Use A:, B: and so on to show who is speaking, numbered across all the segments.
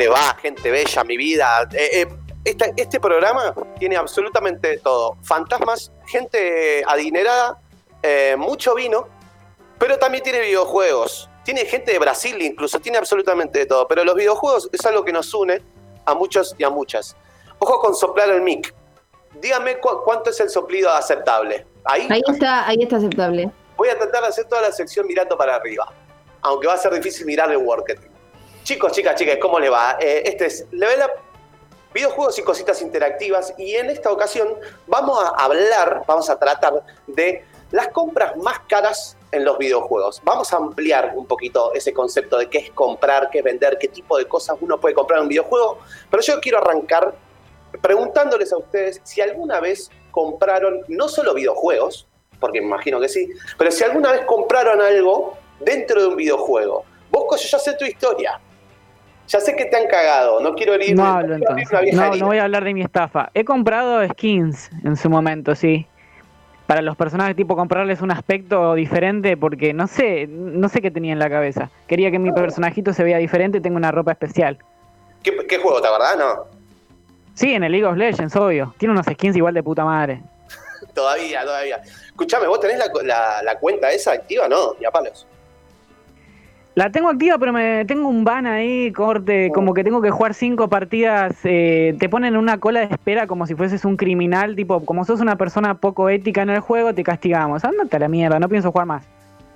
A: Gente, ¿cómo le va? Gente bella, mi vida. Eh, eh, este programa tiene absolutamente todo. Fantasmas, gente adinerada, eh, mucho vino, pero también tiene videojuegos. Tiene gente de Brasil incluso, tiene absolutamente de todo. Pero los videojuegos es algo que nos une a muchos y a muchas. Ojo con soplar el mic. Dígame cuánto es el soplido aceptable.
B: Ahí, ahí está, ahí está aceptable.
A: Voy a tratar de hacer toda la sección mirando para arriba. Aunque va a ser difícil mirar el working. Chicos, chicas, chicas, ¿cómo le va? Eh, este es Level videojuegos y cositas interactivas. Y en esta ocasión vamos a hablar, vamos a tratar de las compras más caras en los videojuegos. Vamos a ampliar un poquito ese concepto de qué es comprar, qué es vender, qué tipo de cosas uno puede comprar en un videojuego. Pero yo quiero arrancar preguntándoles a ustedes si alguna vez compraron no solo videojuegos, porque me imagino que sí, pero si alguna vez compraron algo dentro de un videojuego. Vos, yo ya sé tu historia. Ya sé que te han cagado, no quiero herir.
C: No no, no voy a hablar de mi estafa. He comprado skins en su momento, sí. Para los personajes, tipo comprarles un aspecto diferente, porque no sé, no sé qué tenía en la cabeza. Quería que mi personajito se vea diferente y tenga una ropa especial.
A: ¿Qué, juego, te verdad? No.
C: Sí, en el League of Legends, obvio. Tiene unos skins igual de puta madre.
A: todavía, todavía. Escuchame, ¿vos tenés la, la, cuenta esa activa? No, ya palos.
C: La tengo activa, pero me tengo un ban ahí, corte, como que tengo que jugar cinco partidas. Eh, te ponen una cola de espera como si fueses un criminal, tipo, como sos una persona poco ética en el juego, te castigamos. Ándate a la mierda, no pienso jugar más.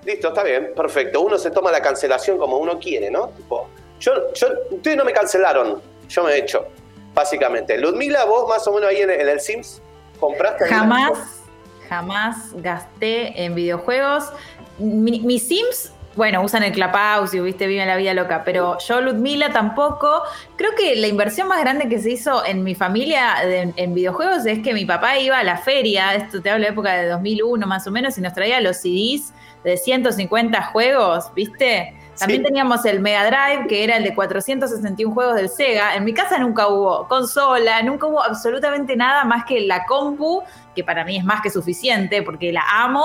A: Listo, está bien, perfecto. Uno se toma la cancelación como uno quiere, ¿no? Tipo, yo, yo, ustedes no me cancelaron, yo me he hecho, básicamente. Ludmila, vos más o menos ahí en, el Sims, ¿compraste?
B: Jamás, jamás gasté en videojuegos. mis Sims bueno, usan el Clubhouse y viste, viven la vida loca, pero yo, Ludmila, tampoco. Creo que la inversión más grande que se hizo en mi familia en videojuegos es que mi papá iba a la feria, esto te hablo de época de 2001 más o menos, y nos traía los CDs de 150 juegos, ¿viste? También teníamos el Mega Drive, que era el de 461 juegos del Sega. En mi casa nunca hubo consola, nunca hubo absolutamente nada más que la compu, que para mí es más que suficiente porque la amo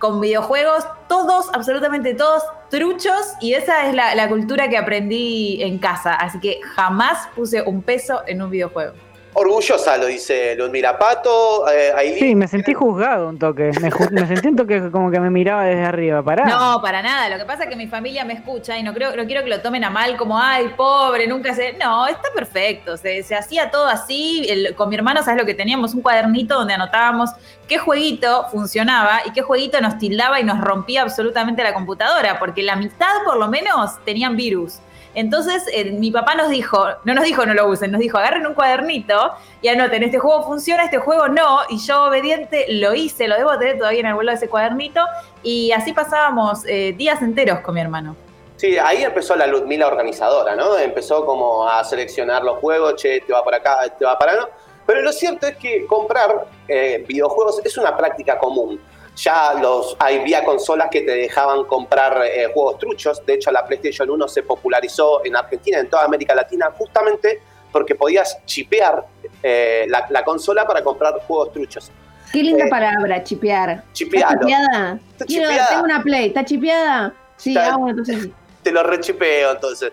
B: con videojuegos, todos, absolutamente todos, truchos, y esa es la, cultura que aprendí en casa. Así que jamás puse un peso en un videojuego.
A: Orgullosa, lo dice Ludmila Pato.
C: Eh, sí, me sentí juzgado un toque. Me, sentí un toque como que me miraba desde arriba. ¿Para?
B: No, para nada. Lo que pasa es que mi familia me escucha y no, creo, no quiero que lo tomen a mal como, ay, pobre, nunca se. No, está perfecto. Se, hacía todo así. con mi hermano, ¿sabes lo que teníamos? Un cuadernito donde anotábamos qué jueguito funcionaba y qué jueguito nos tildaba y nos rompía absolutamente la computadora, porque la mitad por lo menos tenían virus. Entonces, eh, mi papá nos dijo, no nos dijo no lo usen, nos dijo agarren un cuadernito y anoten, este juego funciona, este juego no, y yo obediente lo hice, lo debo tener todavía en el vuelo de ese cuadernito, y así pasábamos eh, días enteros con mi hermano.
A: Sí, ahí empezó la Ludmila organizadora, ¿no? Empezó como a seleccionar los juegos, che, te va para acá, te va para allá. Pero lo cierto es que comprar eh, videojuegos es una práctica común ya los había consolas que te dejaban comprar eh, juegos truchos. De hecho, la PlayStation 1 se popularizó en Argentina, en toda América Latina, justamente porque podías chipear eh, la, consola para comprar juegos truchos.
B: Qué linda eh, palabra, chipear.
A: ¿Está
B: chipeada? Tengo una Play, ¿está chipeada? Sí, ah, entonces
A: Te lo rechipeo, entonces.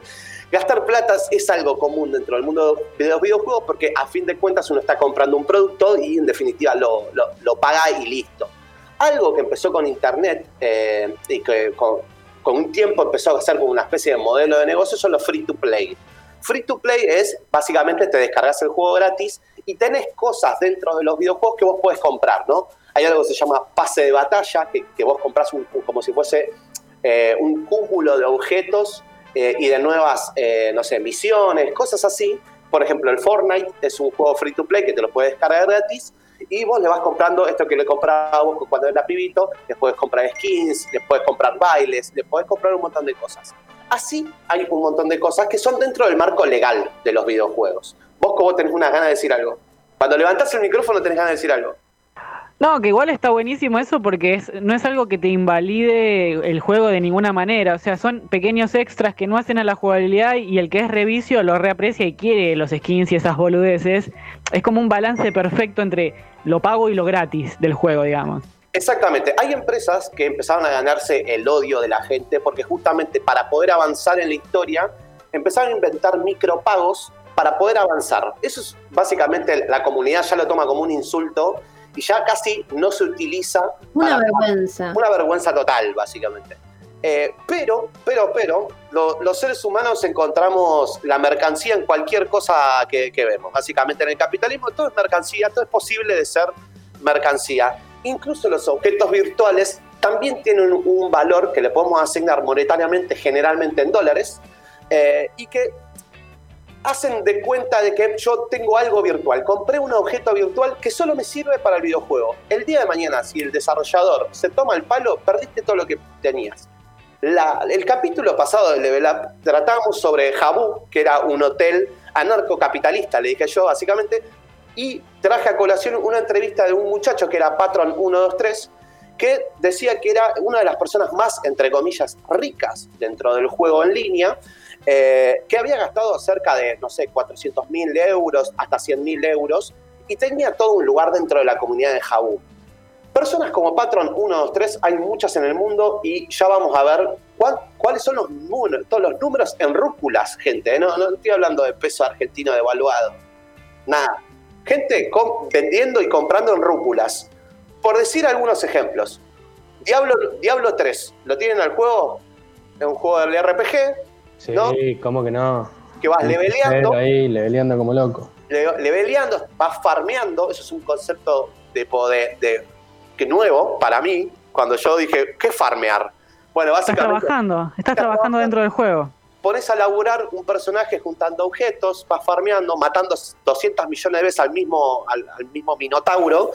A: Gastar platas es algo común dentro del mundo de los videojuegos porque a fin de cuentas uno está comprando un producto y en definitiva lo, lo paga y listo. Algo que empezó con Internet eh, y que con, un tiempo empezó a ser como una especie de modelo de negocio son los free to play. Free to play es básicamente te descargas el juego gratis y tenés cosas dentro de los videojuegos que vos puedes comprar, ¿no? Hay algo que se llama pase de batalla, que, vos compras como si fuese eh, un cúmulo de objetos eh, y de nuevas, no sé, misiones, cosas así. Por ejemplo, el Fortnite es un juego free to play que te lo puedes descargar gratis y vos le vas comprando esto que le compraba vos cuando era pibito, les puedes comprar skins, les puedes comprar bailes, les puedes comprar un montón de cosas. Así hay un montón de cosas que son dentro del marco legal de los videojuegos. Vos como tenés una gana de decir algo. Cuando levantás el micrófono tenés ganas de decir algo.
C: No, que igual está buenísimo eso porque es, no es algo que te invalide el juego de ninguna manera. O sea, son pequeños extras que no hacen a la jugabilidad y el que es revicio lo reaprecia y quiere los skins y esas boludeces. Es como un balance perfecto entre lo pago y lo gratis del juego, digamos.
A: Exactamente. Hay empresas que empezaron a ganarse el odio de la gente porque justamente para poder avanzar en la historia empezaron a inventar micropagos para poder avanzar. Eso es básicamente, la comunidad ya lo toma como un insulto y ya casi no se utiliza.
D: Una vergüenza.
A: Una vergüenza total, básicamente. Eh, pero, pero, pero, los seres humanos encontramos la mercancía en cualquier cosa que, vemos. Básicamente en el capitalismo todo es mercancía, todo es posible de ser mercancía. Incluso los objetos virtuales también tienen un valor que le podemos asignar monetariamente, generalmente en dólares, eh, y que hacen de cuenta de que yo tengo algo virtual. Compré un objeto virtual que solo me sirve para el videojuego. El día de mañana, si el desarrollador se toma el palo, perdiste todo lo que tenías. El capítulo pasado de Level Up tratábamos sobre Jabu, que era un hotel anarcocapitalista, le dije yo básicamente, y traje a colación una entrevista de un muchacho que era Patron 123, que decía que era una de las personas más, entre comillas, ricas dentro del juego en línea, eh, que había gastado cerca de, no sé, 400 mil euros hasta 100 mil euros y tenía todo un lugar dentro de la comunidad de Jabu. Personas como Patron 123 hay muchas en el mundo y ya vamos a ver cuáles son los todos los números en rúculas, gente. ¿eh? No, no estoy hablando de peso argentino devaluado. Nada. Gente vendiendo y comprando en rúculas. Por decir algunos ejemplos. Diablo, Diablo 3, ¿lo tienen al juego? Es un juego de RPG,
E: Sí, ¿cómo que no?
A: Que vas leveleando.
E: ahí, leveleando como loco.
A: leveleando, vas farmeando, eso es un concepto de poder, de, que nuevo para mí, cuando yo dije, ¿qué farmear?
C: Bueno, básicamente... Estás trabajando, estás, trabajando dentro del juego.
A: Pones a laburar un personaje juntando objetos, vas farmeando, matando 200 millones de veces al mismo, al, mismo minotauro,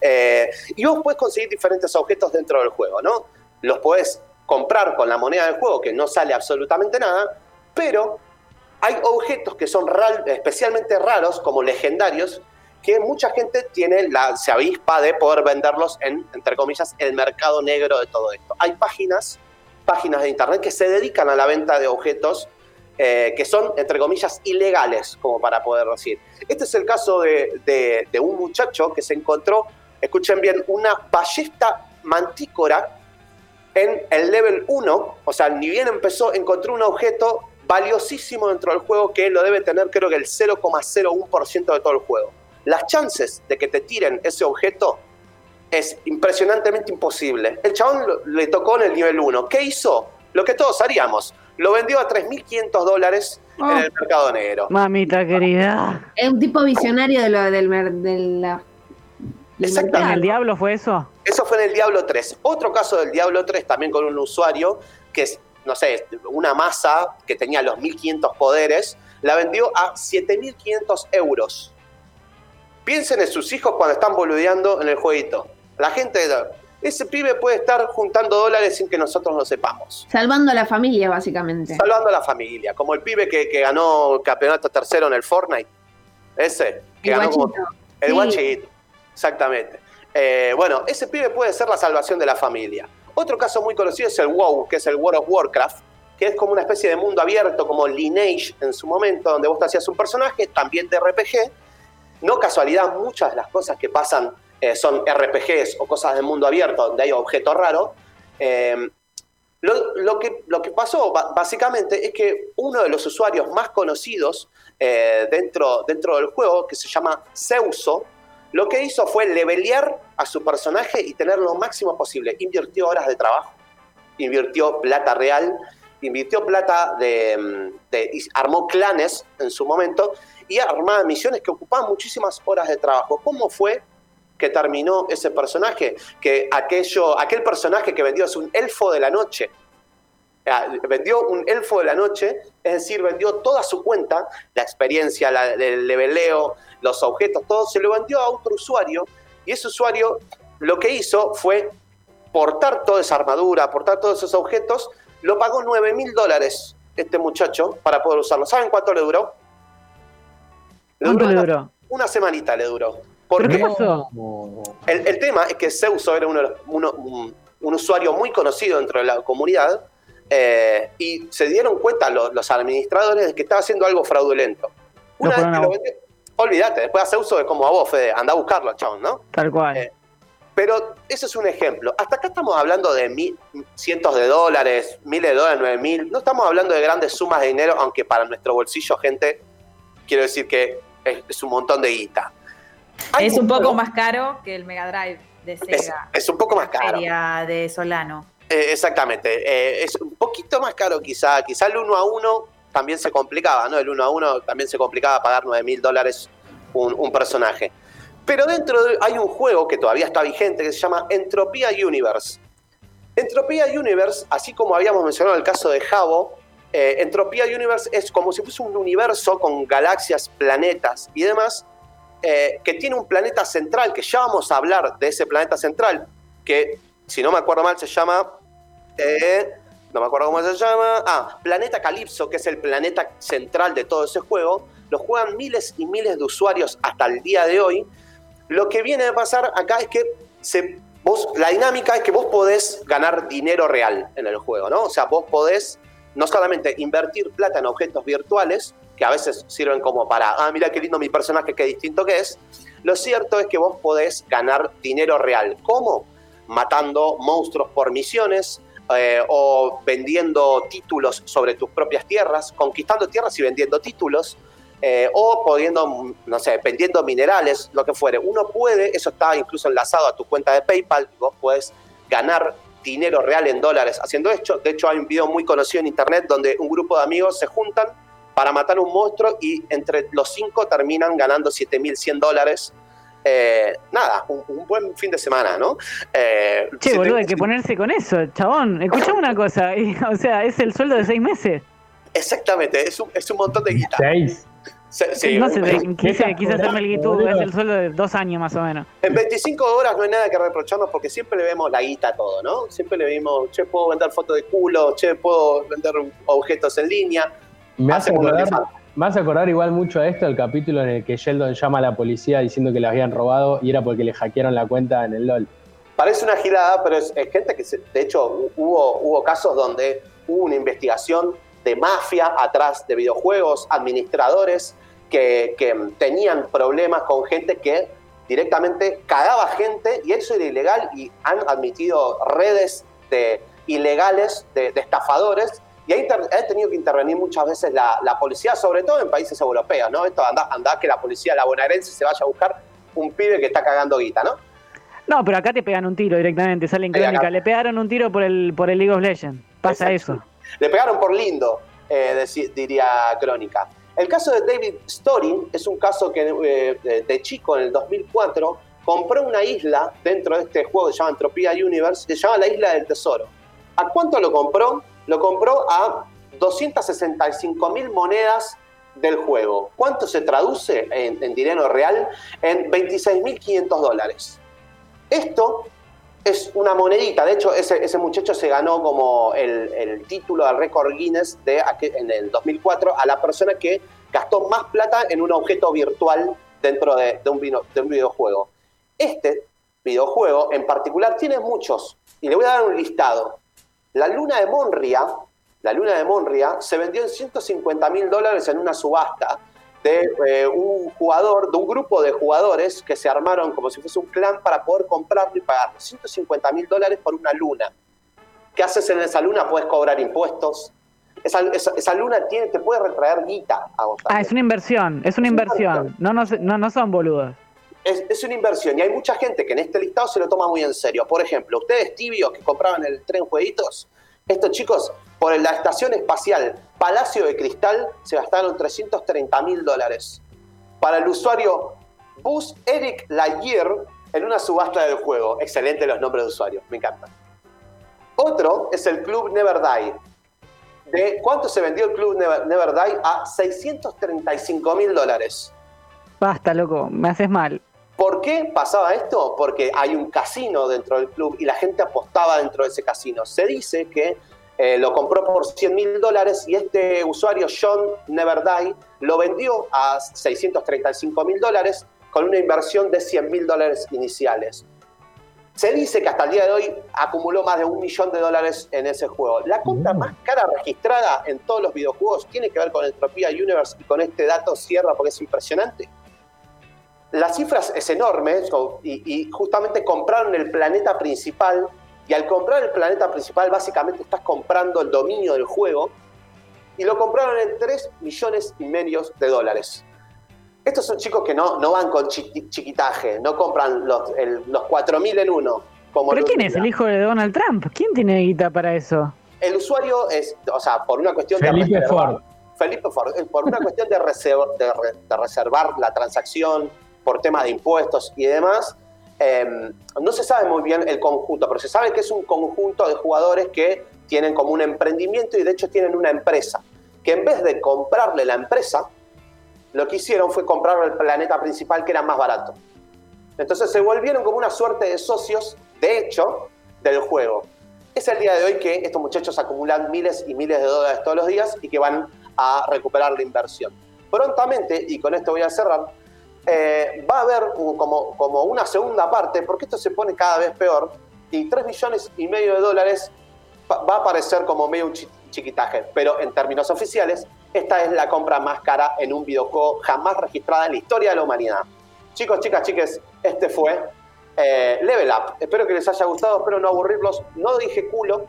A: eh, y vos puedes conseguir diferentes objetos dentro del juego, ¿no? Los puedes comprar con la moneda del juego, que no sale absolutamente nada, pero hay objetos que son especialmente raros, como legendarios, que mucha gente tiene la, se avispa de poder venderlos en, entre comillas, el mercado negro de todo esto. Hay páginas, páginas de internet que se dedican a la venta de objetos eh, que son, entre comillas, ilegales, como para poder decir. Este es el caso de, de un muchacho que se encontró, escuchen bien, una ballesta mantícora en el level 1, o sea, ni bien empezó, encontró un objeto valiosísimo dentro del juego que lo debe tener creo que el 0,01% de todo el juego. Las chances de que te tiren ese objeto es impresionantemente imposible. El chabón le tocó en el nivel 1. ¿Qué hizo? Lo que todos haríamos. Lo vendió a 3.500 dólares en oh. el mercado negro.
C: Mamita querida.
D: Es un tipo visionario de, lo, del, de la
C: ¿En el Diablo fue eso?
A: Eso fue en el Diablo 3. Otro caso del Diablo 3 también con un usuario que es, no sé, una masa que tenía los 1500 poderes, la vendió a 7500 euros. Piensen en sus hijos cuando están boludeando en el jueguito. La gente, ese pibe puede estar juntando dólares sin que nosotros lo sepamos.
D: Salvando a la familia, básicamente.
A: Salvando a la familia, como el pibe que, ganó campeonato tercero en el Fortnite. Ese, que
D: el
A: ganó
D: guachito.
A: el guachito. Exactamente. Eh, bueno, ese pibe puede ser la salvación de la familia. Otro caso muy conocido es el WoW, que es el World of Warcraft, que es como una especie de mundo abierto, como Lineage en su momento, donde vos te hacías un personaje, también de RPG. No casualidad, muchas de las cosas que pasan eh, son RPGs o cosas de mundo abierto, donde hay objetos raros. Eh, lo, que, lo, que, pasó básicamente es que uno de los usuarios más conocidos dentro, dentro del juego, que se llama Zeuso, lo que hizo fue levelear a su personaje y tener lo máximo posible. Invirtió horas de trabajo, invirtió plata real, invirtió plata de, armó clanes en su momento y armaba misiones que ocupaban muchísimas horas de trabajo. ¿Cómo fue que terminó ese personaje? Que aquello, aquel personaje que vendió es un elfo de la noche vendió un elfo de la noche, es decir, vendió toda su cuenta, la experiencia, el leveleo, los objetos, todo, se lo vendió a otro usuario y ese usuario lo que hizo fue portar toda esa armadura, portar todos esos objetos, lo pagó 9 mil dólares este muchacho para poder usarlo. ¿Saben cuánto le duró?
C: ¿Cuánto le duró?
A: Una, semanita le duró.
C: ¿Por qué pasó?
A: El, tema es que Zeuso era un, un usuario muy conocido dentro de la comunidad eh, y se dieron cuenta los, administradores de que estaba haciendo algo fraudulento. Una vez que lo olvídate, después hace uso de como a vos, Fede, anda a buscarlo, chabón, ¿no?
C: Tal cual.
A: Eh, Pero eso es un ejemplo. Hasta acá estamos hablando de mil- cientos de dólares, miles de dólares, nueve mil. No estamos hablando de grandes sumas de dinero, aunque para nuestro bolsillo, gente, quiero decir que es, es un montón de guita. Hay
B: Es un poco más caro que el Mega Drive de Sega.
A: es un poco más caro.
B: Feria de Solano.
A: Eh, exactamente. Eh, es un poquito más caro quizá. Quizá el uno a uno también se complicaba, ¿no? El uno a uno también se complicaba pagar 9 mil dólares un, un personaje. Pero dentro de- hay un juego que todavía está vigente que se llama Entropía Universe. Entropía Universe, así como habíamos mencionado el caso de Jabo, eh, Entropía Universe es como si fuese un universo con galaxias, planetas y demás, eh, que tiene un planeta central, que ya vamos a hablar de ese planeta central, que si no me acuerdo mal se llama... eh, no me acuerdo cómo se llama. Ah, Planeta Calypso, que es el planeta central de todo ese juego. Lo juegan miles y miles de usuarios hasta el día de hoy. Lo que viene a pasar acá es que la dinámica es que vos podés ganar dinero real en el juego, ¿no? O sea, vos podés no solamente invertir plata en objetos virtuales, que a veces sirven como para, ah, mira qué lindo mi personaje, qué distinto que es. Lo cierto es que vos podés ganar dinero real. ¿Cómo? Matando monstruos por misiones, eh, o vendiendo títulos sobre tus propias tierras, conquistando tierras y vendiendo títulos, eh, o pudiendo, no sé, vendiendo minerales, lo que fuere. Uno puede, eso está incluso enlazado a tu cuenta de PayPal, vos puedes ganar dinero real en dólares haciendo esto. De hecho, hay un video muy conocido en internet donde un grupo de amigos se juntan para matar un monstruo y entre los cinco terminan ganando 7.100 dólares. Eh, nada, un, un buen fin de semana, ¿no? Eh,
C: Che,
A: 7.100
C: boludo, hay que ponerse con eso, chabón. Escuchame una cosa, y, o sea, es el sueldo de seis meses.
A: Exactamente, es un, es un montón de guita.
E: Seis.
A: Sí,
C: no sé,
A: en-
C: quise, quise hacerme el guitú, es el sueldo de dos años más o menos.
A: En 25 horas no hay nada que reprocharnos porque siempre le vemos la guita a todo, ¿no? Siempre le vimos, che, puedo vender fotos de culo, che, puedo vender objetos en línea.
E: Me hace, acordar,
A: falta.
E: me hace acordar igual mucho a esto el capítulo en el que Sheldon llama a la policía diciendo que le habían robado y era porque le hackearon la cuenta en el LOL.
A: Parece una girada, pero es, es gente que, se- de hecho, hubo, hubo casos donde hubo una investigación de mafia atrás de videojuegos, administradores que, que tenían problemas con gente que directamente cagaba gente y eso era ilegal y han admitido redes de, ilegales de, de estafadores y ha, tenido que intervenir muchas veces la, la policía, sobre todo en países europeos, ¿no? Esto anda, anda que la policía la bonaerense se vaya a buscar un pibe que está cagando guita, ¿no?
C: No, pero acá te pegan un tiro directamente, sale en
A: Sí, acá.
C: crónica. Le pegaron un tiro por el, por el League of Legends. Pasa
A: Exacto.
C: eso.
A: Le pegaron por lindo, eh, diría Crónica. El caso de David Story es un caso que eh, de chico en el 2004 compró una isla dentro de este juego que se llama Entropía Universe, que se llama la Isla del Tesoro. ¿A cuánto lo compró? Lo compró a 265 mil monedas del juego. ¿Cuánto se traduce en, en dinero real? En 26.500 dólares. Esto es una monedita. De hecho, ese, ese muchacho se ganó como el, el título del récord Guinness de, en el 2004 a la persona que gastó más plata en un objeto virtual dentro de, de un, vino- de un videojuego. Este videojuego en particular tiene muchos, y le voy a dar un listado. La luna de Monria, la luna de Monria se vendió en 150 mil dólares en una subasta de eh, un jugador, de un grupo de jugadores que se armaron como si fuese un clan para poder comprarlo y pagar 150 mil dólares por una luna. ¿Qué haces en esa luna? Puedes cobrar impuestos. Esa, esa- esa luna tiene, te puede retraer guita a vos
C: Ah, es una inversión, es una inversión. No, no, no, no son boludos.
A: es, es una inversión y hay mucha gente que en este listado se lo toma muy en serio. Por ejemplo, ustedes tibios que compraban el tren jueguitos, estos chicos por la estación espacial Palacio de Cristal se gastaron 330 mil dólares. Para el usuario Bus Eric Lightyear en una subasta del juego. Excelente los nombres de usuarios, me encantan. Otro es el Club Never Die. ¿De cuánto se vendió el Club Never, Never Die? A 635 mil dólares.
C: Basta, loco, me haces mal.
A: ¿Por qué pasaba esto? Porque hay un casino dentro del club y la gente apostaba dentro de ese casino. Se dice que eh, lo compró por 100 mil dólares y este usuario, John Neverdie, lo vendió a 635 mil dólares con una inversión de 100 mil dólares iniciales. Se dice que hasta el día de hoy acumuló más de un millón de dólares en ese juego. La compra
E: Mm.
A: más cara registrada en todos los videojuegos tiene que ver con Entropía Universe y con este dato cierra porque es impresionante. la cifra es enorme y, y justamente compraron el planeta principal y al comprar el planeta principal básicamente estás comprando el dominio del juego y lo compraron en 3 millones y medio de dólares. Estos son chicos que no, no van con chiquitaje, no compran los, los 4.000 en uno.
C: Como ¿Pero quién es? ¿El hijo de Donald Trump? ¿Quién tiene guita para eso?
A: El usuario es, o sea, por una cuestión de...
E: Felipe Ford.
A: Felipe Ford, eh, por una cuestión de, de, reservar la transacción, por temas de impuestos y demás, em, no se sabe muy bien el conjunto, pero se sabe que es un conjunto de jugadores que tienen como un emprendimiento y de hecho tienen una empresa, que en vez de comprarle la empresa, lo que hicieron fue comprar el planeta principal que era más barato. Entonces se volvieron como una suerte de socios, de hecho, del juego. Es el día de hoy que estos muchachos acumulan miles y miles de dólares todos los días y que van a recuperar la inversión. Prontamente, y con esto voy a cerrar, eh, va a haber como, como una segunda parte, porque esto se pone cada vez peor, y 3 millones y medio de dólares va a parecer como medio un chiquitaje, pero en términos oficiales esta es la compra más cara en un videojuego jamás registrada en la historia de la humanidad. Chicos, chicas, chiques, este fue eh, Level Up. Espero que les haya gustado, espero no aburrirlos. No dije culo,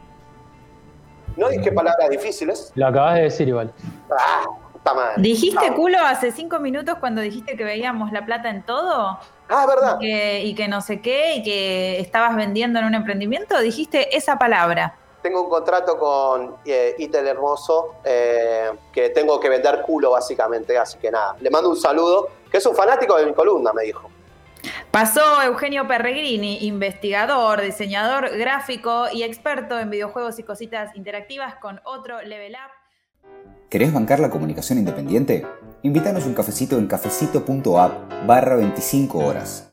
A: no dije palabras difíciles.
E: Lo acabas de decir igual.
B: Ah, puta madre. ¿Dijiste culo hace cinco minutos cuando dijiste que veíamos la plata en todo?
A: Ah, verdad.
B: Y que, y que no sé qué, y que estabas vendiendo en un emprendimiento. Dijiste esa palabra
A: tengo un contrato con eh, Itel Hermoso eh, que tengo que vender culo básicamente, así que nada, le mando un saludo, que es un fanático de mi columna, me dijo.
B: Pasó Eugenio Perregrini, investigador, diseñador gráfico y experto en videojuegos y cositas interactivas con otro Level Up.
F: ¿Querés bancar la comunicación independiente? Invítanos un cafecito en cafecito.app barra 25 horas.